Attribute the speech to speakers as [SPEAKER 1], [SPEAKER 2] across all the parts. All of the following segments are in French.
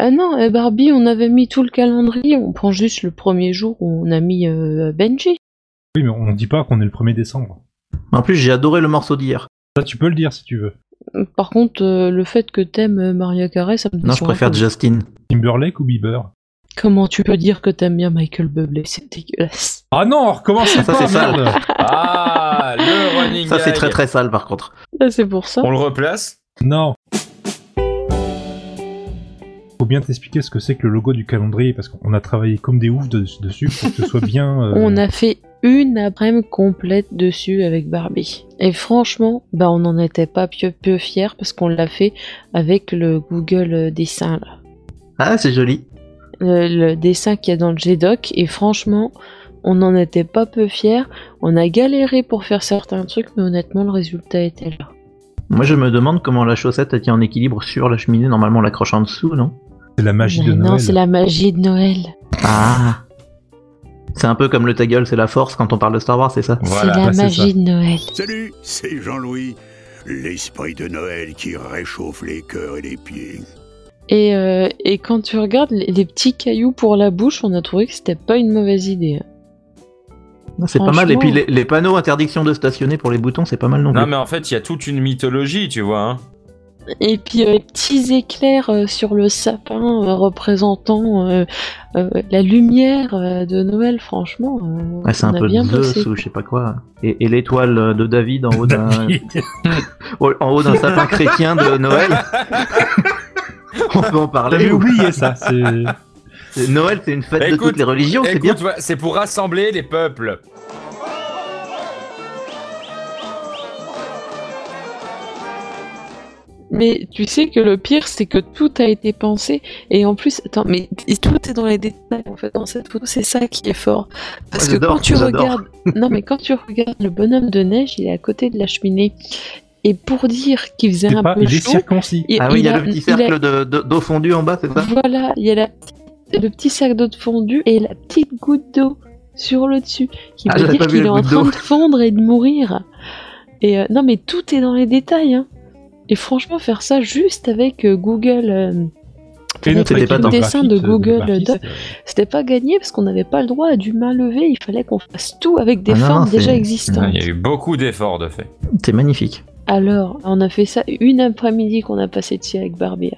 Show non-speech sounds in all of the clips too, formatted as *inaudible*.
[SPEAKER 1] Ah non, euh, Barbie, on avait mis tout le calendrier. On prend juste le premier jour où on a mis euh, Benji.
[SPEAKER 2] Oui, mais on dit pas qu'on est le 1er décembre.
[SPEAKER 3] En plus, j'ai adoré le morceau d'hier.
[SPEAKER 2] Ça, tu peux le dire si tu veux.
[SPEAKER 1] Par contre, euh, le fait que t'aimes Maria Carey, ça me
[SPEAKER 3] Non, je préfère. Justin.
[SPEAKER 2] Timberlake ou Bieber?
[SPEAKER 1] Comment tu peux dire que t'aimes bien Michael Bublé? C'est dégueulasse.
[SPEAKER 2] Ah non, recommencez
[SPEAKER 3] Ça,
[SPEAKER 2] pas,
[SPEAKER 3] c'est sale. *laughs*
[SPEAKER 4] Ah, le running
[SPEAKER 3] Ça, c'est
[SPEAKER 4] gag.
[SPEAKER 3] très très sale par contre.
[SPEAKER 1] Ah, c'est pour ça.
[SPEAKER 4] On le replace?
[SPEAKER 2] Non. Faut bien t'expliquer ce que c'est que le logo du calendrier, parce qu'on a travaillé comme des oufs de- dessus pour que ce soit bien... *laughs* euh,
[SPEAKER 1] On a fait une après-midi complète dessus avec Barbie. Et franchement, bah on n'en était pas peu, peu fiers parce qu'on l'a fait avec le Google euh, dessin là.
[SPEAKER 3] Ah, c'est joli.
[SPEAKER 1] Le, le dessin qu'il y a dans le GDoc et franchement, on n'en était pas peu fiers. On a galéré pour faire certains trucs, mais honnêtement, le résultat était là.
[SPEAKER 3] Moi, je me demande comment la chaussette elle tient en équilibre sur la cheminée. Normalement, on l'accroche en dessous, non?
[SPEAKER 2] C'est la magie de
[SPEAKER 1] Mais non,
[SPEAKER 2] Noël.
[SPEAKER 1] c'est la magie de Noël.
[SPEAKER 3] Ah C'est un peu comme le ta gueule, c'est la force quand on parle de Star Wars, c'est ça
[SPEAKER 4] Voilà.
[SPEAKER 1] c'est la
[SPEAKER 2] bah, c'est
[SPEAKER 1] magie de Noël.
[SPEAKER 5] Salut, c'est Jean-Louis, l'esprit de Noël qui réchauffe les cœurs et les pieds.
[SPEAKER 1] Et, euh, et quand tu regardes les, les petits cailloux pour la bouche, on a trouvé que c'était pas une mauvaise idée.
[SPEAKER 3] Ah, C'est pas mal. Et puis les panneaux interdiction de stationner pour les boutons, c'est pas mal non plus.
[SPEAKER 4] Non, mais en fait, il y a toute une mythologie, tu vois. Hein.
[SPEAKER 1] Et puis euh, les petits éclairs euh, sur le sapin euh, représentant euh, euh, la lumière euh, de Noël, franchement, euh,
[SPEAKER 3] c'est
[SPEAKER 1] on
[SPEAKER 3] un peu
[SPEAKER 1] bien
[SPEAKER 3] Zeus
[SPEAKER 1] bossé.
[SPEAKER 3] ou je sais pas quoi. Et, et l'étoile de David en haut d'un *laughs* en haut d'un sapin *laughs* chrétien de Noël. *laughs* On peut en parler.
[SPEAKER 2] J'avais
[SPEAKER 3] ou-
[SPEAKER 2] oublié ça,
[SPEAKER 3] Noël, c'est une fête de
[SPEAKER 4] Écoute,
[SPEAKER 3] toutes les religions, c'est bien.
[SPEAKER 4] C'est pour rassembler les peuples.
[SPEAKER 1] Mais tu sais que le pire, c'est que tout a été pensé. Et en plus, attends, mais tout est dans les détails en fait. Dans cette photo, c'est ça qui est fort. Parce
[SPEAKER 3] Ouais,
[SPEAKER 1] que quand tu regardes, *laughs* non mais quand tu regardes le bonhomme de neige, il est à côté de la cheminée. Et pour dire qu'il faisait un
[SPEAKER 2] pas...
[SPEAKER 1] peu
[SPEAKER 2] Il est
[SPEAKER 1] chaud,
[SPEAKER 2] circoncis.
[SPEAKER 3] Ah oui, il y a le petit
[SPEAKER 1] il a-
[SPEAKER 3] cercle de- de- d'eau fondue en bas, c'est ça?
[SPEAKER 1] Voilà, il y a la le petit sac d'eau de fondu et la petite goutte d'eau sur le dessus, qui
[SPEAKER 3] Ah,
[SPEAKER 1] veut dire qu'il est en train
[SPEAKER 3] d'eau.
[SPEAKER 1] de fondre et de mourir. Et euh, non, mais tout est dans les détails. Hein. Et franchement, faire ça juste avec euh, Google, euh,
[SPEAKER 2] Et
[SPEAKER 3] pas dans
[SPEAKER 1] le dessin de Google Doc. c'était pas gagné parce qu'on n'avait pas le droit à du main levée. Il fallait qu'on fasse tout avec des
[SPEAKER 3] Ah
[SPEAKER 1] formes
[SPEAKER 3] non,
[SPEAKER 1] déjà existantes.
[SPEAKER 4] Il y a eu beaucoup d'efforts de fait.
[SPEAKER 3] C'est magnifique.
[SPEAKER 1] Alors, on a fait ça une après-midi qu'on a passé dessus avec Barbie.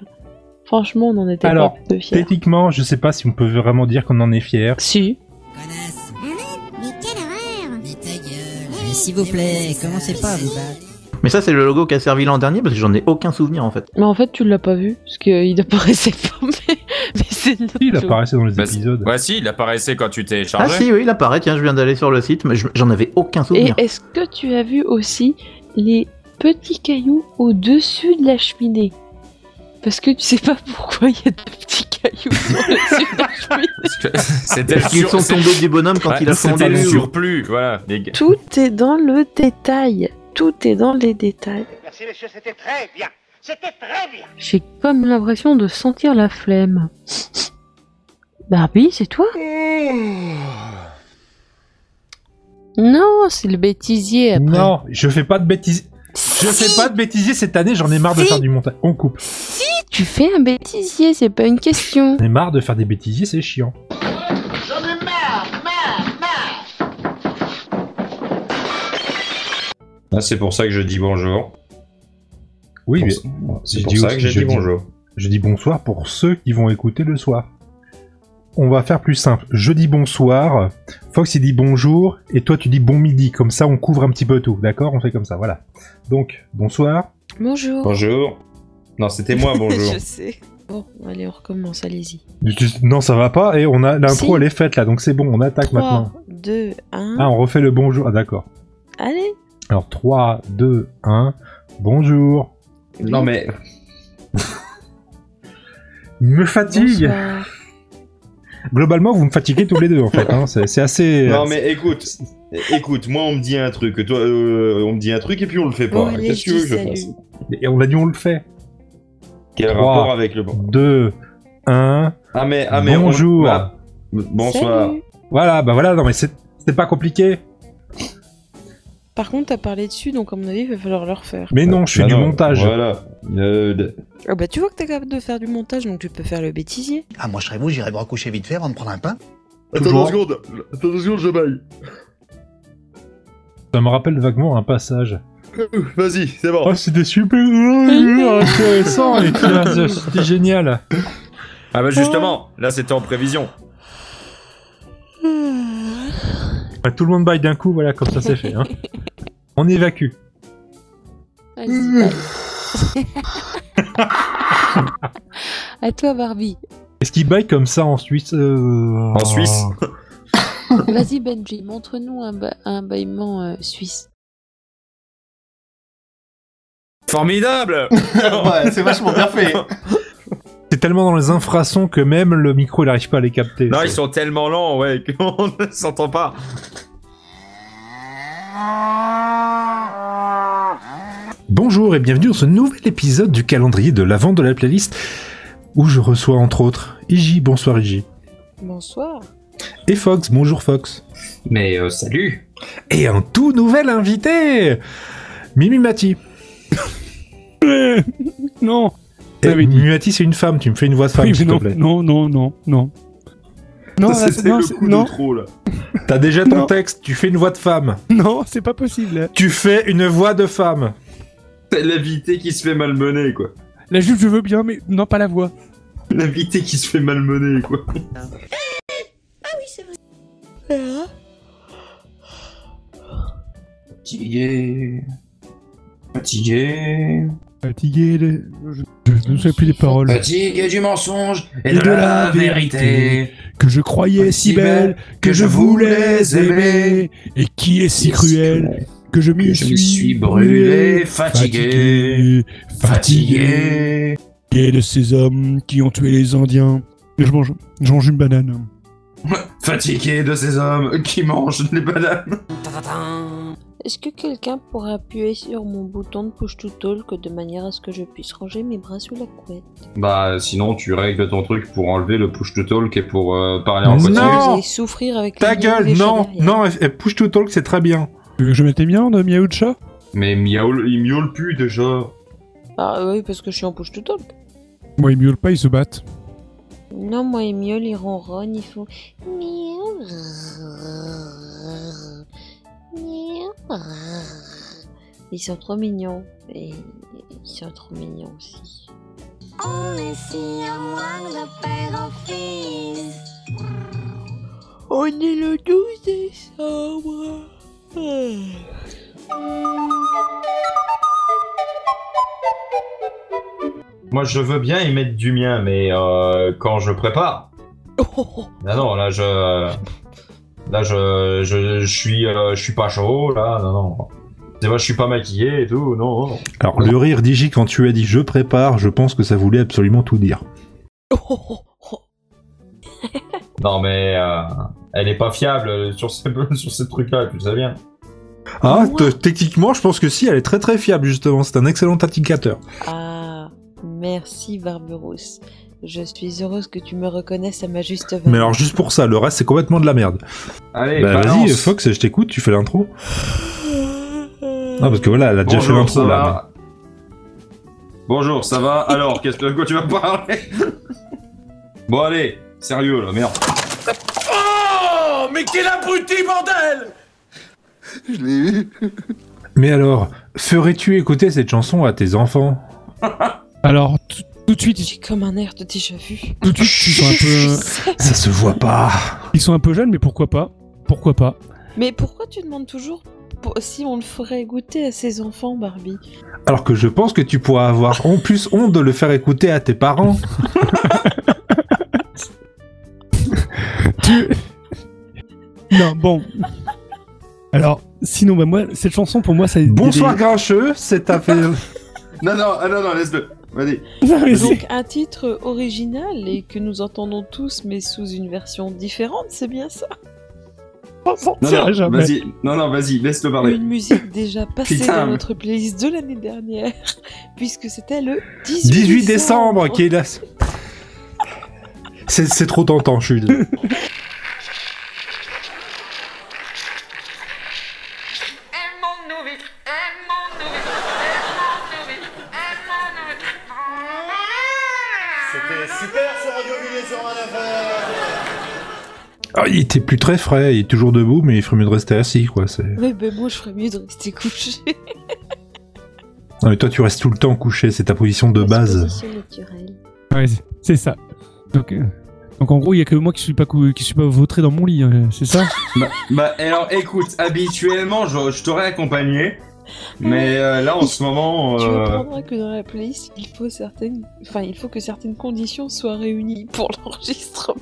[SPEAKER 1] Franchement, on en était
[SPEAKER 2] Alors,
[SPEAKER 1] pas fiers.
[SPEAKER 2] Techniquement, je sais pas si on peut vraiment dire qu'on en est fier.
[SPEAKER 1] Si,
[SPEAKER 6] Connasse.
[SPEAKER 7] Mais quelle horreur
[SPEAKER 6] Mais ta gueule. Mais s'il vous plaît, commencez pas à vous battre.
[SPEAKER 3] Mais ça, c'est le logo qui a servi l'an dernier parce que j'en ai aucun souvenir en fait.
[SPEAKER 1] Mais en fait, tu l'as pas vu, parce qu'il apparaissait pas, *laughs* mais, mais c'est
[SPEAKER 2] Il apparaissait dans les
[SPEAKER 4] Bah,
[SPEAKER 2] épisodes.
[SPEAKER 4] Ouais, si, il apparaissait quand tu
[SPEAKER 3] Ah
[SPEAKER 4] téléchargeais.
[SPEAKER 3] si, oui, il apparaît. Tiens, je viens d'aller sur le site, mais je- j'en avais aucun
[SPEAKER 1] Et
[SPEAKER 3] souvenir.
[SPEAKER 1] est-ce que tu as vu aussi les petits cailloux au-dessus de la cheminée? Parce que tu sais pas pourquoi il y a de petits cailloux *laughs* au-dessus de la cheminée.
[SPEAKER 4] Parce que *laughs* C'était le
[SPEAKER 3] Parce qu'ils
[SPEAKER 4] sur-
[SPEAKER 3] sont tombés du bonhomme quand
[SPEAKER 4] Ouais,
[SPEAKER 3] il a
[SPEAKER 4] c'était
[SPEAKER 3] fondu.
[SPEAKER 4] le
[SPEAKER 3] ou-
[SPEAKER 4] surplus, voilà.
[SPEAKER 1] Tout est dans le détail. Tout est dans les détails.
[SPEAKER 8] Merci messieurs, c'était très bien. C'était très bien.
[SPEAKER 1] J'ai comme l'impression de sentir la flemme. Barbie, c'est toi? Non, c'est le bêtisier après.
[SPEAKER 2] Non, je fais pas de bêtises. Je fais pas de bêtisier cette année, j'en ai marre de faire du montage. On coupe.
[SPEAKER 1] Si, tu fais un bêtisier, c'est pas une question.
[SPEAKER 2] J'en ai marre de faire des bêtisiers, c'est chiant.
[SPEAKER 4] Ah, c'est pour ça que je dis bonjour.
[SPEAKER 2] Oui, mais
[SPEAKER 4] C'est
[SPEAKER 2] je
[SPEAKER 4] pour
[SPEAKER 2] dis
[SPEAKER 4] ça
[SPEAKER 2] aussi-
[SPEAKER 4] que j'ai
[SPEAKER 2] je
[SPEAKER 4] dit
[SPEAKER 2] dis-
[SPEAKER 4] bonjour.
[SPEAKER 2] je dis bonsoir pour ceux qui vont écouter le soir. On va faire plus simple. Je dis bonsoir, Fox il dit bonjour, et toi tu dis bon midi. Comme ça, on couvre un petit peu tout, d'accord? On fait comme ça, voilà. Donc, bonsoir.
[SPEAKER 1] Bonjour.
[SPEAKER 4] Bonjour. Non, c'était moi, *laughs* bonjour.
[SPEAKER 1] Je sais. Bon, allez, on recommence, allez-y.
[SPEAKER 2] Non, ça va pas, et on a l'intro,
[SPEAKER 1] Si.
[SPEAKER 2] elle est faite là, donc c'est bon, on attaque
[SPEAKER 1] 3,
[SPEAKER 2] maintenant.
[SPEAKER 1] 2, 1.
[SPEAKER 2] Ah, on refait le bonjour. Ah, d'accord.
[SPEAKER 1] Allez.
[SPEAKER 2] Alors, 3, 2, 1, bonjour.
[SPEAKER 4] Non, mais
[SPEAKER 2] Il me fatigue.
[SPEAKER 1] Bonsoir.
[SPEAKER 2] Globalement, vous me fatiguez tous les deux, en fait. hein. C'est assez.
[SPEAKER 9] Non mais écoute, écoute, moi on me dit un truc, toi euh, on me dit un truc et puis on le fait pas. Qu'est-ce que tu veux que
[SPEAKER 1] je
[SPEAKER 9] fasse.
[SPEAKER 2] Et on a dit, on le fait.
[SPEAKER 9] Quel
[SPEAKER 2] Trois.
[SPEAKER 9] rapport avec le bon
[SPEAKER 2] 2, 1.
[SPEAKER 9] Ah mais ah mais on-
[SPEAKER 2] Bonjour.
[SPEAKER 9] bah, bonsoir.
[SPEAKER 1] Salut.
[SPEAKER 2] Voilà, bah voilà, non mais c'est- c'était pas compliqué.
[SPEAKER 1] Par contre, t'as parlé dessus, donc à mon avis, il va falloir le refaire.
[SPEAKER 2] Mais non, je fais
[SPEAKER 9] Bah
[SPEAKER 2] du
[SPEAKER 9] non,
[SPEAKER 2] montage.
[SPEAKER 9] Voilà. Euh,
[SPEAKER 1] Ah bah, tu vois que t'es capable de faire du montage, donc tu peux faire le bêtisier.
[SPEAKER 10] Ah, moi, je serais vous, j'irais me recoucher vite fait avant de prendre un pain.
[SPEAKER 2] Toujours.
[SPEAKER 9] seconde. Attends deux secondes, je baille.
[SPEAKER 2] Ça me rappelle vaguement un passage.
[SPEAKER 9] Vas-y, c'est bon.
[SPEAKER 2] Oh, c'était super intéressant et puis, c'était génial.
[SPEAKER 4] Ah bah justement, là c'était en prévision.
[SPEAKER 2] Ouais, Tout le monde baille d'un coup, voilà, comme ça c'est fait. Hein. *laughs* On évacue.
[SPEAKER 1] Bye. *laughs* à toi, Barbie.
[SPEAKER 2] Est-ce qu'il baille comme ça en Suisse euh,
[SPEAKER 4] En Suisse *laughs*
[SPEAKER 1] Vas-y, Benji, montre-nous un, ba- un bâillement euh, suisse.
[SPEAKER 4] Formidable *laughs*
[SPEAKER 10] ouais, c'est vachement bien fait.
[SPEAKER 2] C'est tellement dans les infrasons que même le micro il arrive pas à les capter.
[SPEAKER 4] Non, ils sont tellement lents, ouais, qu'on ne s'entend pas.
[SPEAKER 2] Bonjour et bienvenue dans ce nouvel épisode du calendrier de l'avant de la playlist où je reçois entre autres Iji, bonsoir Iji.
[SPEAKER 1] Bonsoir.
[SPEAKER 2] Et Fox, bonjour Fox.
[SPEAKER 4] Mais euh, salut
[SPEAKER 2] Et un tout nouvel invité Mimi Mati. *laughs*
[SPEAKER 11] Non.
[SPEAKER 2] Mimi Mati c'est une femme, tu me fais une voix de femme
[SPEAKER 11] Oui,
[SPEAKER 2] s'il te plaît.
[SPEAKER 11] non, non, non, non. Non, *laughs*
[SPEAKER 9] c'était
[SPEAKER 11] non,
[SPEAKER 9] le
[SPEAKER 11] c'est-
[SPEAKER 9] coup
[SPEAKER 11] non,
[SPEAKER 9] de trop, là.
[SPEAKER 2] T'as déjà ton
[SPEAKER 11] Non.
[SPEAKER 2] texte, tu fais une voix de femme.
[SPEAKER 11] non, c'est pas possible.
[SPEAKER 2] Tu fais une voix de femme.
[SPEAKER 9] C'est l'invité qui se fait malmener, quoi.
[SPEAKER 11] La jupe, je veux bien, mais non, pas la voix.
[SPEAKER 9] L'invité qui se fait malmener, quoi.
[SPEAKER 4] Fatigué... Fatigué...
[SPEAKER 11] Fatigué, de... je, je ne sais plus les paroles.
[SPEAKER 4] Fatigué du mensonge et,
[SPEAKER 11] Et
[SPEAKER 4] de, la, vérité.
[SPEAKER 11] Que je croyais si belle, que je voulais aimer, et qui est si cruel, que je m'y
[SPEAKER 4] Que je me
[SPEAKER 11] suis,
[SPEAKER 4] suis brûlé, fatigué,
[SPEAKER 11] fatigué, fatigué. Et de ces hommes qui ont tué les Indiens. Et je mange, je mange une banane. *laughs*
[SPEAKER 9] Fatigué de ces hommes qui mangent les bananes.
[SPEAKER 1] Est-ce que quelqu'un pourrait appuyer sur mon bouton de push to talk de manière à ce que je puisse ranger mes bras sous la couette?
[SPEAKER 9] Bah, sinon, tu règles ton truc pour enlever le push to talk et pour euh, parler en
[SPEAKER 2] Non.
[SPEAKER 9] continu.
[SPEAKER 1] Vous allez souffrir avec
[SPEAKER 2] Ta gueule, non, non, push to talk c'est très bien.
[SPEAKER 11] Tu veux que je mette les miens de Miaou de chat?
[SPEAKER 9] Mais miaule, il miaule plus déjà.
[SPEAKER 1] Ah oui, parce que je suis en push to talk.
[SPEAKER 11] Moi, ils miaulent pas, ils se battent.
[SPEAKER 1] Non, moi, ils miaulent, ils ronronnent, ils font... miaou. Ils sont trop mignons. Et ils sont trop mignons aussi.
[SPEAKER 7] On est si à moi de père en fils.
[SPEAKER 1] On est le 12 décembre.
[SPEAKER 9] Moi, je veux bien y mettre du mien, mais euh, quand je prépare. *laughs* Ah non, là, je. Là, je, je, je suis, euh, je suis pas chaud, là, non, non. C'est moi, je suis pas maquillé et tout, non, non.
[SPEAKER 2] Alors le rire d'Iji quand tu as dit je prépare, je pense que ça voulait absolument tout dire. *laughs*
[SPEAKER 9] Non, mais euh, elle est pas fiable sur ces, *laughs* sur ces trucs-là, tu le sais bien.
[SPEAKER 2] Ah, te- techniquement je pense que si, elle est très très fiable justement, c'est un excellent indicateur.
[SPEAKER 1] Ah, merci Barberousse. Je suis heureuse que tu me reconnaisses à ma juste valeur.
[SPEAKER 2] Mais alors juste pour ça, le reste c'est complètement de la merde.
[SPEAKER 9] Allez,
[SPEAKER 2] bah vas-y Fox, je t'écoute, tu fais l'intro. Ah parce que voilà, elle a déjà fait l'intro là.
[SPEAKER 9] Bonjour, ça va Alors, qu'est-ce que de quoi tu vas parler Bon, allez, sérieux là, merde.
[SPEAKER 8] Oh Mais quel abruti, bordel
[SPEAKER 10] Je l'ai eu.
[SPEAKER 2] mais alors, ferais-tu écouter cette chanson à tes enfants?
[SPEAKER 11] Alors, tout de suite,
[SPEAKER 1] J'ai comme un air de déjà vu.
[SPEAKER 11] tout de suite, ils sont un peu, *laughs*
[SPEAKER 2] Ça se voit pas.
[SPEAKER 11] ils sont un peu jeunes, mais pourquoi pas? Pourquoi pas?
[SPEAKER 1] Mais pourquoi tu demandes toujours pour- si on le ferait goûter à ses enfants, Barbie?
[SPEAKER 2] Alors que je pense que tu pourras avoir en plus honte de le faire écouter à tes parents. *laughs*
[SPEAKER 11] Tu- *laughs* Non, bon. Alors, sinon, bah moi, cette chanson pour moi, ça.
[SPEAKER 2] Bonsoir grincheux, c'est ta fait...
[SPEAKER 9] Non, non, ah, non, non, laisse-le.
[SPEAKER 11] C'est-
[SPEAKER 1] Donc un titre original et que nous entendons tous, mais sous une version différente, c'est bien ça?
[SPEAKER 9] Non, non, vas-y. Non, non, vas-y, laisse-le parler.
[SPEAKER 1] Une musique déjà passée
[SPEAKER 9] Putain,
[SPEAKER 1] dans notre playlist de l'année dernière, *laughs* puisque c'était le 18,
[SPEAKER 2] 18 décembre. qui est là. C'est c'est trop tentant, je suis *laughs* Ah, il était plus très frais, il est toujours debout, mais il ferait mieux de rester assis, quoi. C'est...
[SPEAKER 1] Ouais, ben moi je ferais mieux de rester couché.
[SPEAKER 2] Non, mais toi, tu restes tout le temps couché, c'est ta position de base.
[SPEAKER 1] Position naturelle.
[SPEAKER 11] Ouais, c'est- ça. Donc, euh, donc en gros, il y a que moi qui suis pas cou- qui suis pas vautré dans mon lit, hein, c'est ça? *laughs*
[SPEAKER 9] Bah, bah, alors écoute, habituellement je, je t'aurais accompagné, mais euh, là en ce moment.
[SPEAKER 1] Tu
[SPEAKER 9] euh,
[SPEAKER 1] comprendras que dans la playlist, il faut certaines, enfin, il faut que certaines conditions soient réunies pour *laughs* l'enregistrement.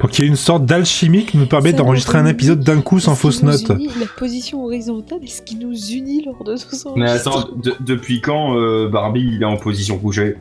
[SPEAKER 2] Pour qu'il y ait une sorte d'alchimie qui nous permet d'enregistrer un épisode d'un coup sans fausse note.
[SPEAKER 1] La position horizontale est ce qui nous unit lors de nos
[SPEAKER 9] Mais attends, de- depuis quand euh, Barbie il est en position couchée?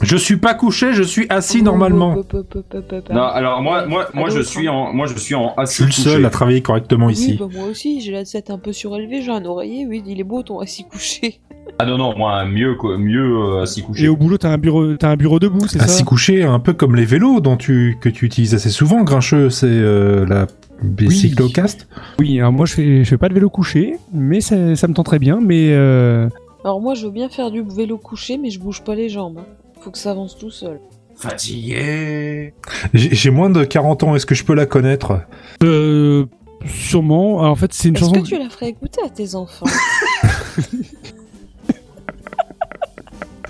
[SPEAKER 2] Je suis pas couché, je suis assis normalement.
[SPEAKER 1] Hop, hop, hop, hop,
[SPEAKER 9] Non, alors moi, moi, moi
[SPEAKER 1] À
[SPEAKER 9] je suis
[SPEAKER 1] hein.
[SPEAKER 9] en, moi je suis en
[SPEAKER 2] Je
[SPEAKER 9] assis
[SPEAKER 2] suis le seul
[SPEAKER 9] couché.
[SPEAKER 2] à travailler correctement
[SPEAKER 1] Oui,
[SPEAKER 2] ici.
[SPEAKER 1] bah moi aussi, j'ai la tête un peu surélevée, j'ai un oreiller, oui, il est beau ton assis couché.
[SPEAKER 9] Ah non non, moi mieux quoi, mieux euh, assis couché.
[SPEAKER 11] Et au boulot, t'as un bureau, t'as un bureau debout, c'est
[SPEAKER 2] Assis
[SPEAKER 11] ça
[SPEAKER 2] couché, un peu comme les vélos dont tu, que tu utilises assez souvent, Grincheux, c'est euh, la bicyclocast.
[SPEAKER 11] Oui, alors moi je fais, je fais pas de vélo couché, mais ça, ça me tend très bien. Mais euh,
[SPEAKER 1] Alors moi, je veux bien faire du vélo couché, mais je bouge pas les jambes. hein. Faut que ça avance tout seul.
[SPEAKER 4] Fatigué.
[SPEAKER 2] J'ai moins de 40 ans, est-ce que je peux la connaître?
[SPEAKER 11] Euh, sûrement. Alors, en fait, c'est une
[SPEAKER 1] Est-ce
[SPEAKER 11] chanson.
[SPEAKER 1] que tu la ferais écouter à tes enfants? *laughs*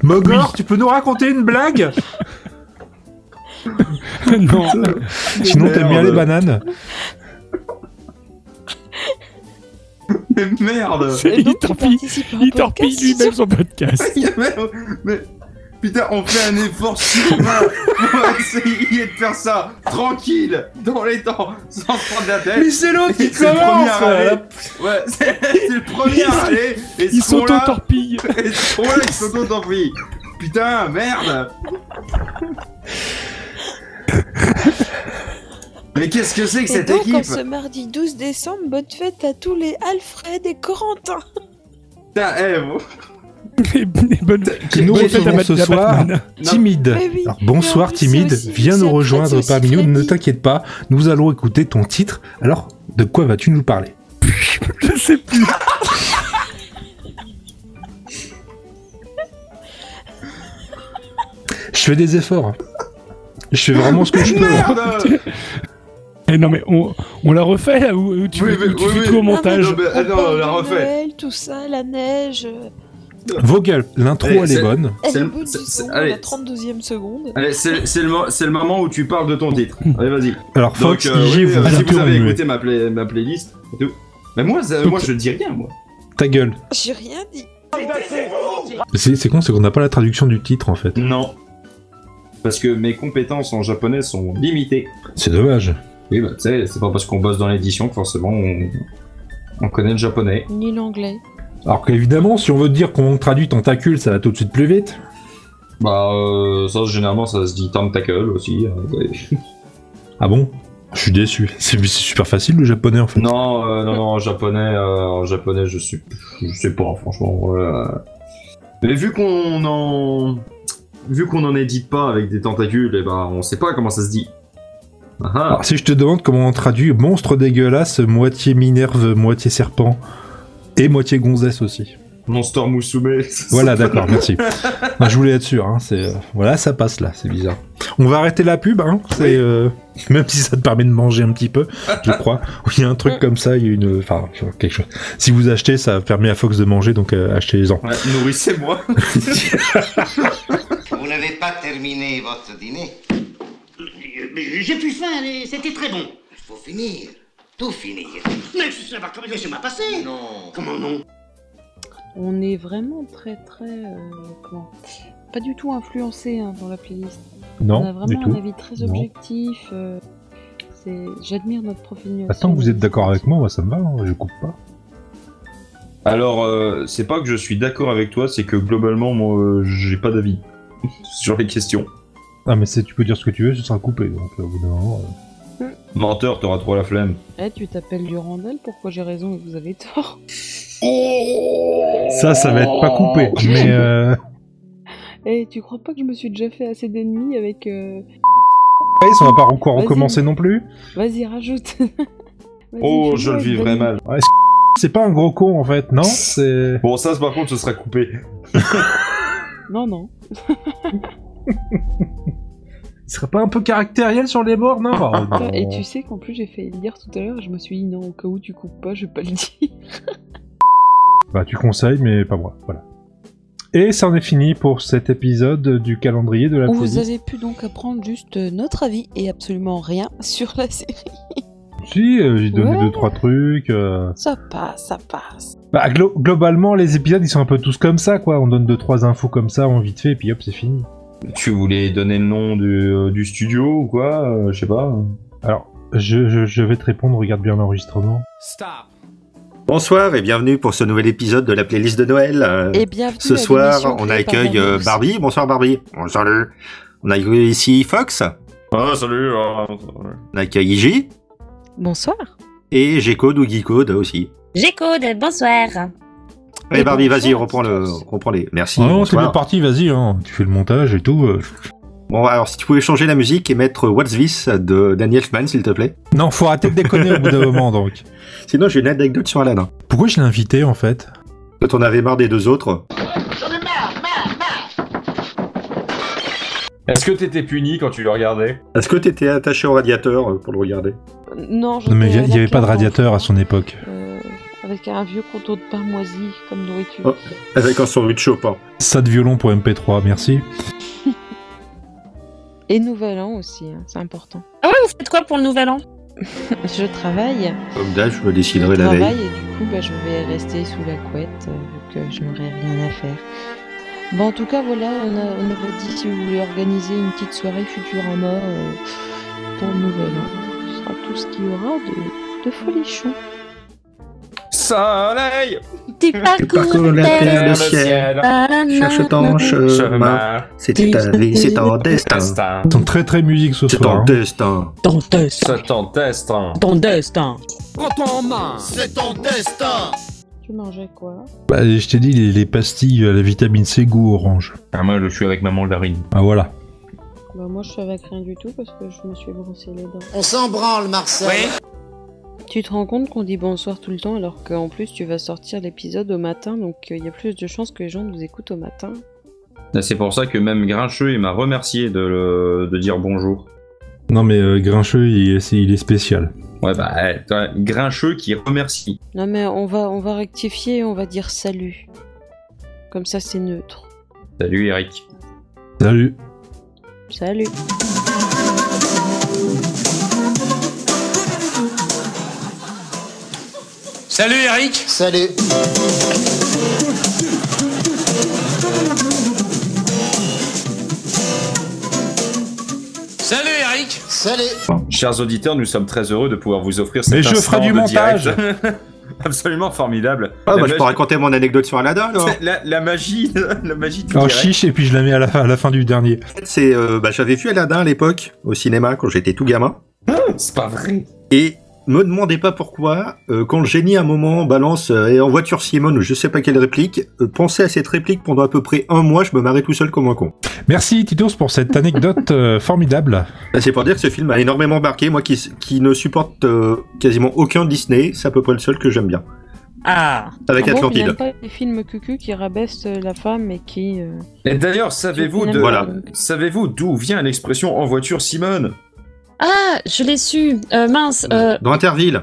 [SPEAKER 2] Mogor, tu peux nous raconter une blague *laughs*
[SPEAKER 11] non.
[SPEAKER 2] Sinon, t'aimes bien les bananes
[SPEAKER 9] Mais merde
[SPEAKER 1] Et
[SPEAKER 11] il
[SPEAKER 1] donc,
[SPEAKER 11] torpille, il torpille lui-même son podcast. *laughs*
[SPEAKER 9] mais, mais- putain, on fait un effort surhumain pour essayer de faire ça tranquille, dans les temps, sans se prendre la tête.
[SPEAKER 2] c'est l'autre
[SPEAKER 9] qui C'est le commence, premier à. Ouais, *laughs* c'est le premier à râler. Et
[SPEAKER 11] Il
[SPEAKER 9] ce con-là-
[SPEAKER 11] s'auto-torpille. *laughs*
[SPEAKER 9] Et ce con-là, il s'auto-torpille. Putain, merde Mais qu'est-ce que c'est que
[SPEAKER 1] Et
[SPEAKER 9] cette
[SPEAKER 1] donc, en
[SPEAKER 9] équipe
[SPEAKER 1] ce mardi 12 décembre, bonne fête à tous les Alfred et Corentin.
[SPEAKER 9] Putain, eh, vous-
[SPEAKER 11] Et bonne-
[SPEAKER 2] Qui nous
[SPEAKER 11] bonne fête à
[SPEAKER 2] recevons ce soir. Timide.
[SPEAKER 1] Oui.
[SPEAKER 2] Alors, bonsoir Timide,
[SPEAKER 1] aussi-
[SPEAKER 2] viens nous rejoindre parmi nous, ne t'inquiète pas, nous allons écouter ton titre. Alors, de quoi vas-tu nous parler? *laughs*
[SPEAKER 11] Je sais plus.
[SPEAKER 2] Je fais des efforts. hein. Je fais vraiment ce que je peux.
[SPEAKER 9] Merde
[SPEAKER 11] Eh non, mais on, on la refait là ou, ou tu,
[SPEAKER 9] Oui,
[SPEAKER 11] ou
[SPEAKER 9] mais-
[SPEAKER 11] tu
[SPEAKER 9] oui,
[SPEAKER 11] fais
[SPEAKER 9] oui.
[SPEAKER 11] tout au
[SPEAKER 9] Non, mais
[SPEAKER 11] montage
[SPEAKER 9] non, mais-
[SPEAKER 1] On
[SPEAKER 9] la refait.
[SPEAKER 1] Noël, tout ça, la neige.
[SPEAKER 2] Vos gueules, l'intro
[SPEAKER 9] Allez,
[SPEAKER 2] elle est bonne.
[SPEAKER 1] Elle
[SPEAKER 9] C'est
[SPEAKER 1] est
[SPEAKER 9] le-
[SPEAKER 1] la 32e seconde.
[SPEAKER 9] Allez, c'est le, mo- le moment où tu parles de ton titre. Allez, vas-y.
[SPEAKER 2] Alors Fox,
[SPEAKER 9] Donc, euh,
[SPEAKER 2] IG,
[SPEAKER 9] oui,
[SPEAKER 2] vous
[SPEAKER 9] euh, si vous avez écouté ma, play- ma playlist, et tout. Mais moi, ça- moi, je dis rien, moi.
[SPEAKER 2] Ta gueule.
[SPEAKER 1] J'ai rien dit.
[SPEAKER 2] C'est c'est con, c'est qu'on n'a pas la traduction du titre en fait.
[SPEAKER 9] Non. Parce que mes compétences en japonais sont limitées.
[SPEAKER 2] C'est dommage.
[SPEAKER 9] Oui, bah, tu sais, c'est pas parce qu'on bosse dans l'édition que forcément on, on connaît le japonais.
[SPEAKER 1] Ni l'anglais.
[SPEAKER 2] Alors qu'évidemment, si on veut dire qu'on traduit tentacule, ça va tout de suite plus vite.
[SPEAKER 9] Bah, euh, ça, généralement, ça se dit tentacle aussi. et- *laughs*
[SPEAKER 2] Ah bon? Je suis déçu. *laughs* C'est super facile le japonais en fait.
[SPEAKER 9] non, euh, non, non, en japonais, euh, en japonais, je sais, je sais pas, franchement. Mais vu qu'on en, vu qu'on en édite pas avec des tentacules, et ben, on sait pas comment ça se dit. Ah ah.
[SPEAKER 2] Alors si je te demande comment on traduit monstre dégueulasse, moitié minerve, moitié serpent, et moitié gonzesse aussi.
[SPEAKER 9] Monster Musume. *laughs*
[SPEAKER 2] Voilà, d'accord, merci. *laughs* Je voulais être sûr, hein, c'est... euh, Voilà, ça passe là, c'est bizarre. On va arrêter la pub, hein, c'est... euh, *laughs* Même si ça te permet de manger un petit peu, je crois. Il y a un truc comme ça, il y a une... Enfin, quelque chose. Si vous achetez, ça permet à Fox de manger, donc euh, achetez-en.
[SPEAKER 9] Ouais, nourrissez-moi.
[SPEAKER 12] Vous n'avez pas terminé votre dîner
[SPEAKER 13] J'ai plus faim, c'était très bon.
[SPEAKER 12] Il faut finir. Tout finir.
[SPEAKER 13] Mais ça va, laissez-moi passer.
[SPEAKER 12] Non.
[SPEAKER 13] Comment non
[SPEAKER 1] On est vraiment très très. euh, comment Pas du tout influencé hein, dans la playlist.
[SPEAKER 2] Non,
[SPEAKER 1] On a vraiment
[SPEAKER 2] du tout.
[SPEAKER 1] un avis très objectif. euh, c'est... J'admire notre profil.
[SPEAKER 2] Attends, vous êtes d'accord avec moi, moi ça me va, hein, je coupe pas.
[SPEAKER 9] Alors, euh, c'est pas que je suis d'accord avec toi, c'est que globalement, moi, euh, j'ai pas d'avis *laughs* sur les questions.
[SPEAKER 2] Ah mais c'est, tu peux dire ce que tu veux, ce sera coupé, donc au bout d'un moment... euh, *laughs*
[SPEAKER 9] Menteur, t'auras trop la flemme.
[SPEAKER 1] Eh, tu t'appelles Durandal, pourquoi j'ai raison et vous avez tort *laughs*
[SPEAKER 2] Ça, ça va être pas coupé, mais... Euh...
[SPEAKER 1] Eh, tu crois pas que je me suis déjà fait assez d'ennemis avec. euh,
[SPEAKER 2] ouais, on va pas encore
[SPEAKER 1] Vas-y.
[SPEAKER 2] recommencer non plus.
[SPEAKER 1] Vas-y, rajoute *laughs* Vas-y,
[SPEAKER 9] Oh, je le vivrai mal.
[SPEAKER 2] Ouais, c'est pas un gros con en fait, non C'est...
[SPEAKER 9] Bon, ça, par contre, ce sera coupé.
[SPEAKER 1] Non, non.
[SPEAKER 2] Il serait pas un peu caractériel sur les morts, non Oh, non.
[SPEAKER 1] Et tu sais qu'en plus j'ai fait lire tout à l'heure, je me suis dit non, au cas où tu coupes pas, je vais pas le dire. *laughs*
[SPEAKER 2] Bah, tu conseilles, mais pas moi. Voilà. Et ça en est fini pour cet épisode du calendrier de la
[SPEAKER 1] Où vous avez pu donc apprendre juste euh, notre avis et absolument rien *laughs* sur la série.
[SPEAKER 2] Si, euh, j'ai donné
[SPEAKER 1] Ouais.
[SPEAKER 2] deux trois trucs. euh.
[SPEAKER 1] Ça passe, ça passe.
[SPEAKER 2] Bah, glo- globalement, les épisodes ils sont un peu tous comme ça, quoi. On donne deux trois infos comme ça, en vite fait, et puis hop, c'est fini.
[SPEAKER 9] Tu voulais donner le nom du, euh, du studio ou quoi euh, Je sais pas.
[SPEAKER 2] Alors, je, je, je vais te répondre. Regarde bien l'enregistrement.
[SPEAKER 14] Bonsoir et bienvenue pour ce nouvel épisode de la playlist de Noël. Euh,
[SPEAKER 1] Et bienvenue
[SPEAKER 14] ce
[SPEAKER 1] à
[SPEAKER 14] soir, on accueille. Barbie. Bonsoir Barbie. Bon, salut. On accueille ici Fox.
[SPEAKER 9] Ah, salut.
[SPEAKER 14] On accueille Iji.
[SPEAKER 1] Bonsoir.
[SPEAKER 14] Et G-Code ou Geekcode aussi.
[SPEAKER 15] J'écoute, bonsoir.
[SPEAKER 14] Allez
[SPEAKER 1] Et
[SPEAKER 14] Barbie, vas-y, reprends le, reprends les. Merci.
[SPEAKER 2] Non, c'est bien parti, vas-y, hein. tu fais le montage et tout. euh.
[SPEAKER 14] Bon, alors si tu pouvais changer la musique et mettre What's This de Daniel Elfman, s'il te plaît.
[SPEAKER 2] Non, faut arrêter de déconner au bout d'un moment, donc. *laughs*
[SPEAKER 14] Sinon, j'ai une anecdote sur Aladdin.
[SPEAKER 2] Pourquoi je l'ai invité, en fait?
[SPEAKER 14] Quand on avait marre des deux autres.
[SPEAKER 9] Est-ce que t'étais puni quand tu le regardais?
[SPEAKER 14] Est-ce que t'étais attaché au radiateur euh, pour le regarder?
[SPEAKER 1] Non,
[SPEAKER 2] Non, mais il n'y avait pas de radiateur à son époque.
[SPEAKER 1] euh, avec un vieux contour de pain moisi comme nourriture.
[SPEAKER 14] Oh, avec un sandwich Chopin.
[SPEAKER 2] Ça de violon pour MP3, merci. *laughs*
[SPEAKER 1] Et Nouvel An aussi, hein, c'est important.
[SPEAKER 15] Ah ouais, vous faites quoi pour le nouvel an? *laughs*
[SPEAKER 1] Je travaille.
[SPEAKER 14] Comme d'hab, je me
[SPEAKER 1] Je
[SPEAKER 14] déciderai la
[SPEAKER 1] travaille
[SPEAKER 14] veille.
[SPEAKER 1] et du coup, bah, je vais rester sous la couette euh, vu que je n'aurai rien à faire. Bon, en tout cas, voilà, on, a, on avait dit si vous voulez organiser une petite soirée Futurama euh, pour le Nouvel An. Ce sera tout ce qu'il y aura de, de folichon.
[SPEAKER 9] Soleil
[SPEAKER 15] Tu
[SPEAKER 14] parcours la terre, le ciel, cherche ton chemin. C'est ta vie, c'est ton destin.
[SPEAKER 2] Sont très très musique ce
[SPEAKER 14] C'est
[SPEAKER 2] soir.
[SPEAKER 14] ton
[SPEAKER 2] hein.
[SPEAKER 14] destin.
[SPEAKER 15] Ton destin.
[SPEAKER 9] C'est ton test. hein.
[SPEAKER 15] Ton destin.
[SPEAKER 10] C'est ton destin
[SPEAKER 1] Tu mangeais quoi?
[SPEAKER 2] Bah, je t'ai dit, les, les pastilles à la vitamine C goût orange.
[SPEAKER 9] Ah, moi, je suis avec maman Larine.
[SPEAKER 2] Ah voilà.
[SPEAKER 1] Bah, moi, je suis avec rien du tout parce que je me suis brossé les dents.
[SPEAKER 10] On s'en branle, Marcel
[SPEAKER 1] Tu te rends compte qu'on dit bonsoir tout le temps alors qu'en plus, tu vas sortir l'épisode au matin donc euh, il y a plus de chances que les gens nous écoutent au matin.
[SPEAKER 9] C'est pour ça que même Grincheux, il m'a remercié de, le- de dire bonjour.
[SPEAKER 2] Non mais euh, Grincheux, il est, c'est- il est spécial.
[SPEAKER 9] Ouais, bah, Grincheux qui remercie.
[SPEAKER 1] Non mais on va, on va rectifier et on va dire salut. Comme ça, c'est neutre.
[SPEAKER 9] Salut Eric.
[SPEAKER 2] Salut.
[SPEAKER 1] Salut.
[SPEAKER 8] Salut Eric
[SPEAKER 10] Salut
[SPEAKER 8] Salut Eric
[SPEAKER 10] Salut
[SPEAKER 9] Chers auditeurs, nous sommes très heureux de pouvoir vous offrir cet
[SPEAKER 2] Mais je ferai du
[SPEAKER 9] de
[SPEAKER 2] montage.
[SPEAKER 9] direct. *laughs* Absolument formidable.
[SPEAKER 14] Ah, bah, je peux raconter mon anecdote sur Aladdin, alors. *laughs*
[SPEAKER 9] la, la magie, la magie du
[SPEAKER 2] Oh
[SPEAKER 9] direct.
[SPEAKER 2] chiche et puis je la mets à la, fin- à la fin du dernier.
[SPEAKER 14] C'est, euh, bah, j'avais vu Aladdin à l'époque, au cinéma, quand j'étais tout gamin.
[SPEAKER 9] C'est pas vrai.
[SPEAKER 14] Et me demandez pas pourquoi, euh, quand le génie à un moment balance euh, et en voiture Simone ou je sais pas quelle réplique, euh, pensez à cette réplique pendant à peu près un mois, je me marrais tout seul comme un con.
[SPEAKER 2] Merci Titos pour cette anecdote euh, formidable.
[SPEAKER 14] Bah, C'est pour dire que ce film a énormément marqué, moi qui, qui ne supporte euh, quasiment aucun Disney, c'est à peu près le seul que j'aime bien.
[SPEAKER 15] Ah.
[SPEAKER 14] Avec
[SPEAKER 1] Ah bon,
[SPEAKER 14] Atlantide.
[SPEAKER 1] n'aimes pas les films cucu qui rabaissent la femme et qui... euh,
[SPEAKER 9] Et d'ailleurs, savez-vous de...
[SPEAKER 14] Voilà.
[SPEAKER 9] savez-vous d'où vient l'expression en voiture Simone?
[SPEAKER 15] Ah, je l'ai su. Euh, mince. euh,
[SPEAKER 14] Dans Interville.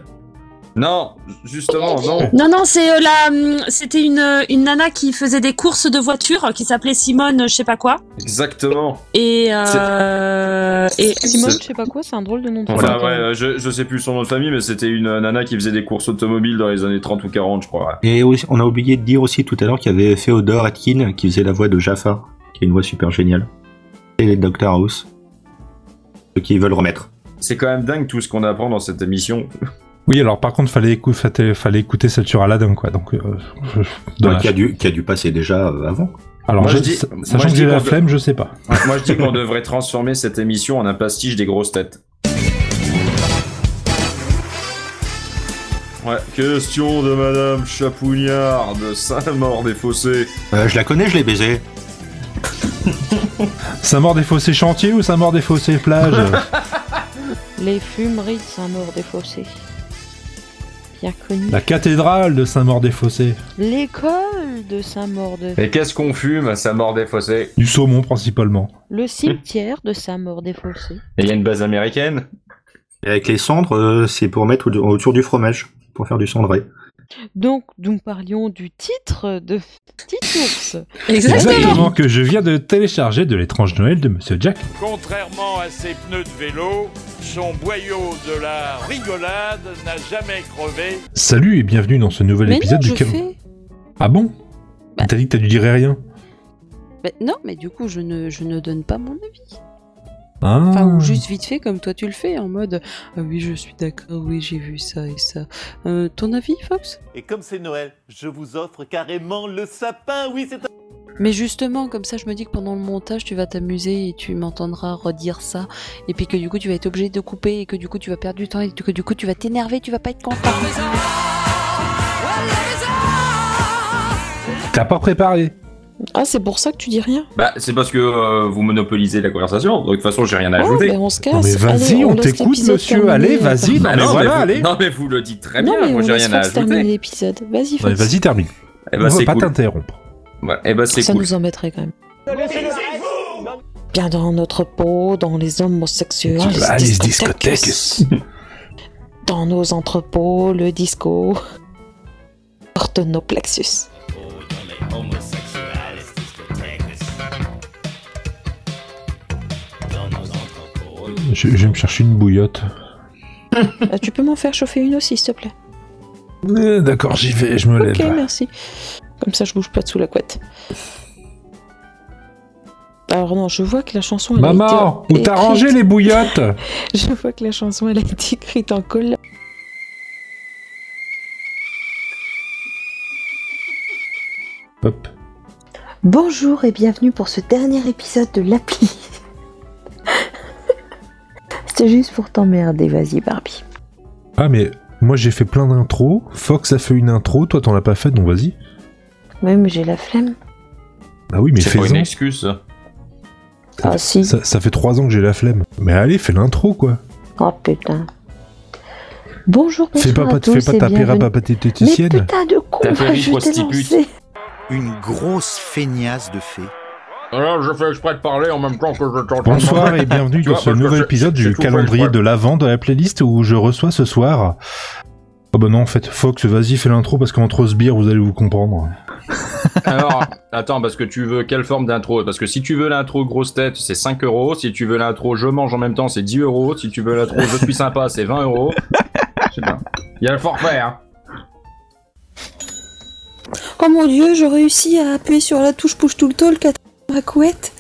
[SPEAKER 9] Non, justement, non.
[SPEAKER 15] Non, non, c'est euh, la, hum, c'était une, euh, une nana qui faisait des courses de voitures, qui s'appelait Simone, je sais pas quoi.
[SPEAKER 9] Exactement.
[SPEAKER 15] Et, euh, et
[SPEAKER 1] Simone,
[SPEAKER 9] C'est-
[SPEAKER 1] je sais pas quoi, c'est un drôle de nom de
[SPEAKER 9] Enfin, ouais, euh, je, je sais plus son nom de famille, mais c'était une nana qui faisait des courses automobiles dans les années 30 ou 40, je crois.
[SPEAKER 14] Et aussi- on a oublié de dire aussi tout à l'heure qu'il y avait Theodore Atkin qui faisait la voix de Jafar, qui est une voix super géniale. Et Dr House. Ceux qui veulent remettre.
[SPEAKER 9] C'est quand même dingue tout ce qu'on apprend dans cette émission. *laughs*
[SPEAKER 2] Oui, alors par contre, fallait, écou- fallait, écouter cette sur Aladdin, quoi. Donc, euh,
[SPEAKER 14] Ouais, qui, a dû, qui a dû passer déjà euh, avant.
[SPEAKER 2] Alors,
[SPEAKER 9] Moi,
[SPEAKER 2] je-
[SPEAKER 9] je dis-
[SPEAKER 2] sachant
[SPEAKER 9] je
[SPEAKER 2] que
[SPEAKER 9] dis
[SPEAKER 2] j'ai la flemme, je sais pas. *laughs*
[SPEAKER 9] Moi, je dis qu'on devrait transformer cette émission en un pastiche des grosses têtes. Ouais, question de Madame Chapougnard de Saint-Maur des Fossés.
[SPEAKER 14] Euh, je la connais, je l'ai baisé.
[SPEAKER 2] Ça mord des fossés chantiers ou ça mord des fossés plage *laughs*
[SPEAKER 1] Les fumeries de Saint-Maur des Fossés.
[SPEAKER 15] Pierre Cogny.
[SPEAKER 2] La cathédrale de Saint-Maur-des-Fossés.
[SPEAKER 15] L'école de Saint-Maur-de...
[SPEAKER 9] Et qu'est-ce qu'on fume à Saint-Maur-des-Fossés?
[SPEAKER 2] Du saumon principalement.
[SPEAKER 15] Le cimetière de Saint-Maur-des-Fossés.
[SPEAKER 9] Et il y a une base américaine?
[SPEAKER 14] Et avec les cendres, euh, c'est pour mettre au- autour du fromage, pour faire du cendré.
[SPEAKER 15] Donc, nous parlions du titre de Petit Ours.
[SPEAKER 2] Exactement que je viens de télécharger de l'étrange Noël de Monsieur Jack.
[SPEAKER 8] Contrairement à ses pneus de vélo, son boyau de la rigolade n'a jamais crevé.
[SPEAKER 2] Salut et bienvenue dans ce nouvel
[SPEAKER 1] Mais
[SPEAKER 2] épisode
[SPEAKER 1] non,
[SPEAKER 2] du Cam-
[SPEAKER 1] fais.
[SPEAKER 2] Ah bon T'as dit que tu dirais rien
[SPEAKER 1] Bah, non, mais du coup, je ne, je ne donne pas mon avis.
[SPEAKER 2] Ah.
[SPEAKER 1] Enfin, ou juste vite fait comme toi tu le fais, en mode Ah oui, je suis d'accord, oui, j'ai vu ça et ça. Euh, ton avis, Fox?
[SPEAKER 16] Et comme c'est Noël, je vous offre carrément le sapin. Oui, c'est un...
[SPEAKER 1] Mais justement, comme ça, je me dis que pendant le montage, tu vas t'amuser et tu m'entendras redire ça. Et puis que du coup, tu vas être obligé de couper et que du coup, tu vas perdre du temps et que du coup, tu vas t'énerver, tu vas pas être content.
[SPEAKER 2] T'as pas préparé?
[SPEAKER 1] Ah, c'est pour ça que tu dis rien?
[SPEAKER 9] Bah, c'est parce que euh, vous monopolisez la conversation. Donc, de toute façon, j'ai rien à
[SPEAKER 1] Oh,
[SPEAKER 9] ajouter.
[SPEAKER 1] ben, on se casse.
[SPEAKER 2] Non, mais vas-y, on t'écoute, monsieur,
[SPEAKER 1] terminer,
[SPEAKER 2] allez, vas-y, non,
[SPEAKER 9] Bah
[SPEAKER 2] mais
[SPEAKER 9] non,
[SPEAKER 2] voilà,
[SPEAKER 9] vous-
[SPEAKER 2] allez.
[SPEAKER 9] non, mais vous le dites très
[SPEAKER 1] Non,
[SPEAKER 9] bien.
[SPEAKER 1] mais
[SPEAKER 9] Moi,
[SPEAKER 1] on
[SPEAKER 9] j'ai rien à ajouter.
[SPEAKER 1] l'épisode. Vas-y.
[SPEAKER 2] Vas-y, termine.
[SPEAKER 9] Eh ben,
[SPEAKER 2] on va pas
[SPEAKER 9] cool.
[SPEAKER 2] t'interrompre.
[SPEAKER 9] Ouais, eh ben, c'est
[SPEAKER 1] Ça
[SPEAKER 9] cool.
[SPEAKER 1] nous embêterait quand même. Bien dans notre peau, dans les homosexuels, les
[SPEAKER 2] les
[SPEAKER 1] discothèques. *laughs* Dans nos entrepôts, le disco porte nos plexus.
[SPEAKER 2] Je, je vais me chercher une bouillotte.
[SPEAKER 1] Euh, *laughs* tu peux m'en faire chauffer une aussi, s'il te plaît
[SPEAKER 2] Euh, D'accord, j'y vais, je me lève.
[SPEAKER 1] Ok, merci. Comme ça, je bouge pas de sous la couette. Alors non, je vois que la chanson... Elle a
[SPEAKER 2] Maman,
[SPEAKER 1] été
[SPEAKER 2] où t'as rangé les bouillottes *laughs*
[SPEAKER 1] Je vois que la chanson, elle a été écrite en colle.
[SPEAKER 2] Hop.
[SPEAKER 15] Bonjour et bienvenue pour ce dernier épisode de l'appli. C'était juste pour t'emmerder, vas-y Barbie.
[SPEAKER 2] Ah, mais moi j'ai fait plein d'intros. Fox a fait une intro, toi t'en as pas fait, donc vas-y.
[SPEAKER 15] Oui, mais j'ai la flemme.
[SPEAKER 2] Bah oui, mais
[SPEAKER 9] C'est pas une
[SPEAKER 2] fais-en.
[SPEAKER 9] excuse. ça.
[SPEAKER 15] Ah si.
[SPEAKER 2] Ça, ça fait trois ans que j'ai la flemme. Mais allez, fais l'intro quoi.
[SPEAKER 15] Oh putain. Bonjour, bonsoir
[SPEAKER 2] Fais pas,
[SPEAKER 15] à tous
[SPEAKER 2] fais pas ta
[SPEAKER 15] Mais putain de con, je t'ai lancé.
[SPEAKER 10] Une grosse feignasse de fée.
[SPEAKER 9] Alors, je fais exprès de parler en même temps que je t'entends.
[SPEAKER 2] Bonsoir et bienvenue dans ce nouvel
[SPEAKER 9] je-
[SPEAKER 2] épisode du
[SPEAKER 9] tout
[SPEAKER 2] calendrier de l'avant de la playlist où je reçois ce soir. Oh bah non, en fait, Fox, vas-y, fais l'intro parce qu'entre sbires, vous allez vous comprendre. *laughs*
[SPEAKER 9] Alors, attends, parce que tu veux quelle forme d'intro? Parce que si tu veux l'intro grosse tête, c'est 5 euros. Si tu veux l'intro je mange en même temps, c'est 10 euros. Si tu veux l'intro je suis sympa, c'est 20 euros. Je sais pas. Il y a le forfait, hein.
[SPEAKER 1] Oh mon dieu, j'ai réussi à appuyer sur la touche push to talk à ma couette.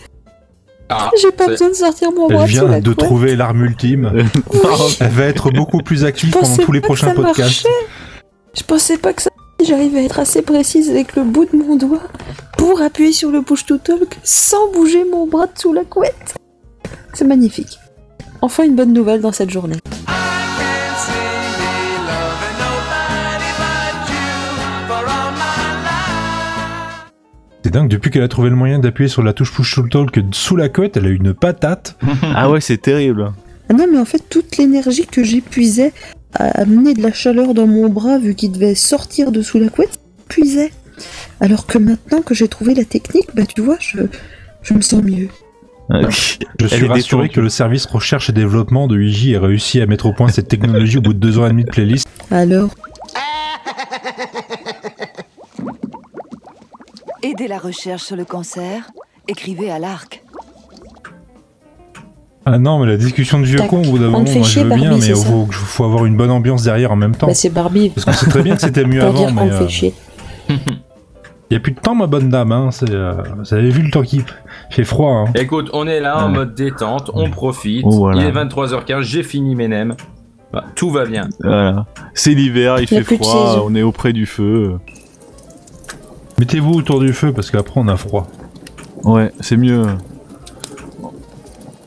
[SPEAKER 9] Ah, *laughs*
[SPEAKER 1] J'ai pas
[SPEAKER 9] c'est-
[SPEAKER 1] besoin de sortir mon
[SPEAKER 2] Elle
[SPEAKER 1] bras de sous
[SPEAKER 2] vient
[SPEAKER 1] la
[SPEAKER 2] de
[SPEAKER 1] couette.
[SPEAKER 2] trouver l'arme ultime. *laughs* Elle va être beaucoup plus active pendant tous les
[SPEAKER 1] pas que
[SPEAKER 2] prochains
[SPEAKER 1] ça
[SPEAKER 2] podcasts.
[SPEAKER 1] marchait. Je pensais pas que ça. J'arrivais à être assez précise avec le bout de mon doigt pour appuyer sur le push to talk sans bouger mon bras de sous la couette. C'est magnifique. Enfin une bonne nouvelle dans cette journée.
[SPEAKER 2] Dingue, depuis qu'elle a trouvé le moyen d'appuyer sur la touche push to talk sous la couette, elle a une patate. *laughs*
[SPEAKER 17] Ah ouais, c'est terrible.
[SPEAKER 1] Ah non, mais en fait, toute l'énergie que j'épuisais à amener de la chaleur dans mon bras, vu qu'il devait sortir de sous la couette, puisait. Alors que maintenant que j'ai trouvé la technique, bah tu vois, je, je me sens mieux. *laughs*
[SPEAKER 2] Je suis rassuré que le service recherche et développement de IJ ait réussi à mettre au point cette technologie au bout de deux ans et demi de playlist.
[SPEAKER 1] Alors? *laughs*
[SPEAKER 18] Aidez la recherche sur le cancer. Écrivez à l'ARC.
[SPEAKER 2] Ah non, mais la discussion de vieux con, au bout d'un moment, moi je
[SPEAKER 1] chier,
[SPEAKER 2] veux bien,
[SPEAKER 1] Barbie,
[SPEAKER 2] mais il
[SPEAKER 1] ça
[SPEAKER 2] faut, faut avoir une bonne ambiance derrière en même temps.
[SPEAKER 1] Bah c'est Barbie.
[SPEAKER 2] Parce qu'on sait très bien que c'était mieux
[SPEAKER 1] Pour
[SPEAKER 2] avant, mais. euh,
[SPEAKER 1] fait chier. *laughs*
[SPEAKER 2] Il y a plus de temps, ma bonne dame, hein. c'est, euh, vous avez vu le temps qui fait froid, hein.
[SPEAKER 9] Écoute, on est là en mode détente, on profite.
[SPEAKER 17] Oh, voilà.
[SPEAKER 9] Il est 23h15, j'ai fini mes nems. Bah, tout va bien.
[SPEAKER 17] Voilà. C'est l'hiver, il fait froid, on est auprès du feu.
[SPEAKER 2] Mettez-vous autour du feu parce qu'après on a froid.
[SPEAKER 17] Ouais, c'est mieux.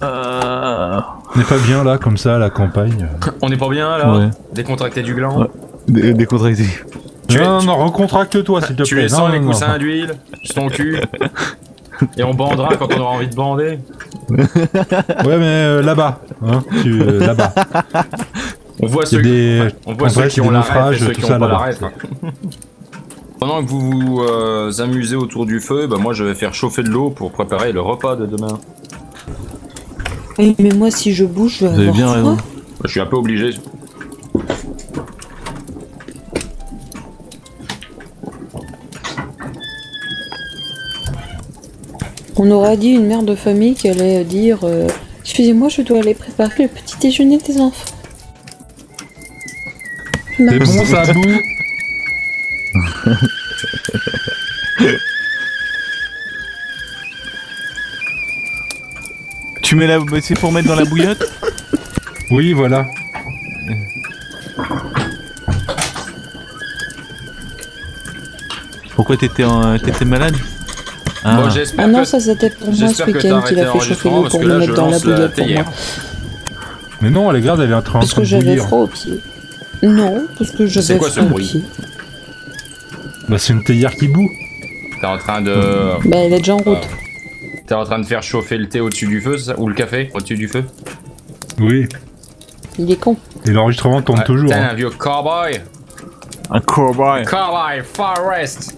[SPEAKER 17] Euh...
[SPEAKER 2] On n'est pas bien là, comme ça, à la campagne.
[SPEAKER 9] On est pas bien là
[SPEAKER 17] Ouais.
[SPEAKER 9] Décontracté du gland
[SPEAKER 17] Ouais. Dé- Décontracté.
[SPEAKER 9] Tu
[SPEAKER 2] non,
[SPEAKER 9] es-
[SPEAKER 2] non, recontracte-toi s'il te
[SPEAKER 9] Tu
[SPEAKER 2] plaît.
[SPEAKER 9] es
[SPEAKER 2] Non,
[SPEAKER 9] sans
[SPEAKER 2] non,
[SPEAKER 9] les
[SPEAKER 2] non,
[SPEAKER 9] coussins d'huile, sur ton cul. Et on bandera quand on aura envie de bander. *laughs*
[SPEAKER 2] Ouais, mais euh, là-bas, hein, tu, euh, là-bas.
[SPEAKER 9] On voit ceux,
[SPEAKER 2] des-
[SPEAKER 9] enfin, on voit
[SPEAKER 2] en
[SPEAKER 9] ceux
[SPEAKER 2] vrai,
[SPEAKER 9] qui ont
[SPEAKER 2] des
[SPEAKER 9] la ref et ceux
[SPEAKER 2] tout
[SPEAKER 9] qui ont
[SPEAKER 2] ça,
[SPEAKER 9] pas la
[SPEAKER 2] là-bas.
[SPEAKER 9] Pendant que vous vous euh, amusez autour du feu, bah moi je vais faire chauffer de l'eau pour préparer le repas de demain.
[SPEAKER 1] Eh, Mais moi, si je bouge, je vais
[SPEAKER 9] Vous avez
[SPEAKER 1] avoir
[SPEAKER 9] bien
[SPEAKER 1] froid.
[SPEAKER 9] raison. Bah, je suis un peu obligé.
[SPEAKER 1] On aura dit une mère de famille qui allait dire euh, Excusez-moi, je dois aller préparer le petit déjeuner des enfants.
[SPEAKER 2] C'est bon, ça boue. *laughs*
[SPEAKER 17] Tu mets la. C'est pour mettre dans la bouillotte
[SPEAKER 2] Oui, voilà.
[SPEAKER 17] Pourquoi t'étais en- t'étais malade Ah.
[SPEAKER 9] Bon,
[SPEAKER 1] Ah non,
[SPEAKER 9] que-
[SPEAKER 1] ça c'était pour moi ce week-end qu'il a fait chauffer l'eau pour me mettre dans la bouillotte pour moi.
[SPEAKER 2] Mais non, elle est grave, elle est en train, en
[SPEAKER 1] Parce que
[SPEAKER 2] de
[SPEAKER 1] j'avais froid aux pieds. Non, parce que j'avais froid aux pieds.
[SPEAKER 2] Bah, c'est une théière qui boue.
[SPEAKER 9] T'es en train de.
[SPEAKER 1] Bah, elle est déjà en route.
[SPEAKER 9] T'es en train de faire chauffer le thé au-dessus du feu, ça Ou le café au-dessus du feu
[SPEAKER 2] Oui.
[SPEAKER 1] Il est con.
[SPEAKER 2] Et l'enregistrement tourne toujours.
[SPEAKER 9] T'es
[SPEAKER 2] hein.
[SPEAKER 9] un vieux cowboy
[SPEAKER 17] Un cowboy.
[SPEAKER 9] Cowboy, Far West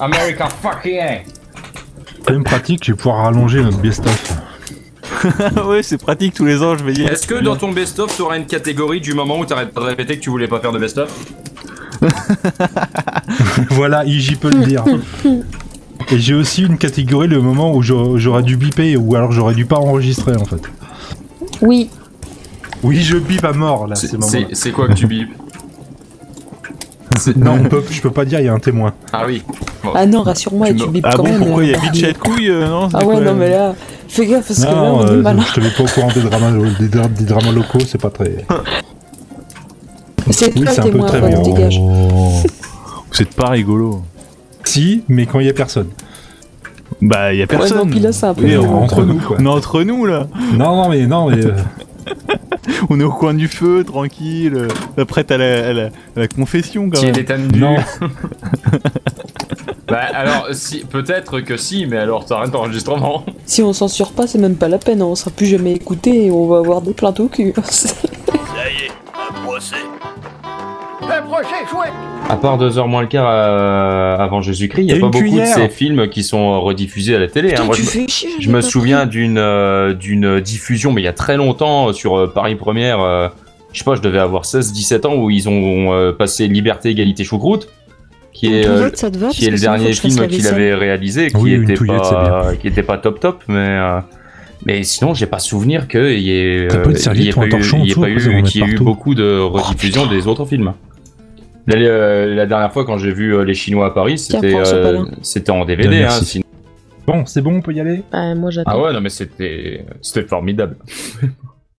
[SPEAKER 9] America fuck yeah
[SPEAKER 2] C'est même pratique, je vais pouvoir rallonger notre best-of. *laughs*
[SPEAKER 17] ouais, c'est pratique tous les ans, je vais dire.
[SPEAKER 9] Est-ce que dans ton best-of, t'auras une catégorie du moment où t'arrêtes de répéter que tu voulais pas faire de best-of? *laughs*
[SPEAKER 2] voilà, j'y peux le dire. Et j'ai aussi une catégorie le moment où j'aurais dû biper ou alors j'aurais dû pas enregistrer en fait.
[SPEAKER 1] Oui.
[SPEAKER 2] Oui, je bip à mort là.
[SPEAKER 9] C'est- quoi que tu bipes?
[SPEAKER 2] Non, on peut, je peux pas dire, il y a un témoin.
[SPEAKER 9] Ah oui. Bon.
[SPEAKER 1] Ah non, rassure-moi,
[SPEAKER 2] Tu
[SPEAKER 1] tu bipes
[SPEAKER 2] Ah
[SPEAKER 1] quand
[SPEAKER 2] bon,
[SPEAKER 1] même.
[SPEAKER 2] pourquoi,
[SPEAKER 1] euh,
[SPEAKER 2] il y a
[SPEAKER 1] bordel.
[SPEAKER 17] Bichette couille, euh, non
[SPEAKER 1] Ah ouais, non,
[SPEAKER 17] euh
[SPEAKER 1] mais là, fais gaffe parce que là,
[SPEAKER 2] Non,
[SPEAKER 1] on est
[SPEAKER 2] euh,
[SPEAKER 1] malin.
[SPEAKER 2] je te mets pas au courant des dramas, des, dra- des dramas locaux, c'est pas très. *laughs*
[SPEAKER 1] C'est
[SPEAKER 2] Oui,
[SPEAKER 1] témoin,
[SPEAKER 2] très
[SPEAKER 1] Ron,
[SPEAKER 2] bien.
[SPEAKER 1] dégage. *laughs*
[SPEAKER 17] Vous êtes pas rigolo.
[SPEAKER 2] Si, mais quand il y a personne.
[SPEAKER 17] Bah, y a personne.
[SPEAKER 1] non, puis là, c'est un peu
[SPEAKER 17] entre nous, quoi. On est entre nous, là.
[SPEAKER 2] Non, non, mais non, mais. euh, *laughs*
[SPEAKER 17] On est au coin du feu, tranquille. euh, Prête à la, à la- à la confession, quand
[SPEAKER 9] Qui est
[SPEAKER 17] même.
[SPEAKER 2] Non. *laughs*
[SPEAKER 9] Bah alors, si, peut-être que si, mais alors t'arrêtes l'enregistrement.
[SPEAKER 1] Si on censure pas, c'est même pas la peine, on sera plus jamais écouté et on va avoir des plaintes au cul.
[SPEAKER 19] Chouette
[SPEAKER 9] À part deux heures moins le quart euh, avant Jésus-Christ, il n'y a pas beaucoup
[SPEAKER 2] cuillère.
[SPEAKER 9] de ces films qui sont euh, rediffusés à la télé.
[SPEAKER 1] Putain,
[SPEAKER 9] hein. Moi,
[SPEAKER 1] tu
[SPEAKER 9] je, me-
[SPEAKER 1] chier,
[SPEAKER 9] je souviens d'une euh, d'une diffusion, mais il y a très longtemps, sur euh, Paris Première. euh, je sais pas, je devais avoir 16-17 ans où ils ont euh, passé Liberté, Égalité, Choucroute, qui est, euh,
[SPEAKER 1] va,
[SPEAKER 9] qui est le dernier film qu'il avait réalisé, qui
[SPEAKER 2] Oui,
[SPEAKER 9] était
[SPEAKER 2] c'est
[SPEAKER 9] pas, qui était pas top top, mais euh, mais sinon j'ai pas souvenir qu'il y ait, euh, il y ait pas eu, il y ait beaucoup de rediffusions des autres films. La, euh, la dernière fois quand j'ai vu euh, les Chinois à Paris, c'était euh, c'était en DVD. Hein, sinon-
[SPEAKER 2] Bon, c'est bon, on peut y aller?
[SPEAKER 1] Ah, moi j'attends.
[SPEAKER 9] Ah ouais, non mais c'était c'était formidable. *laughs*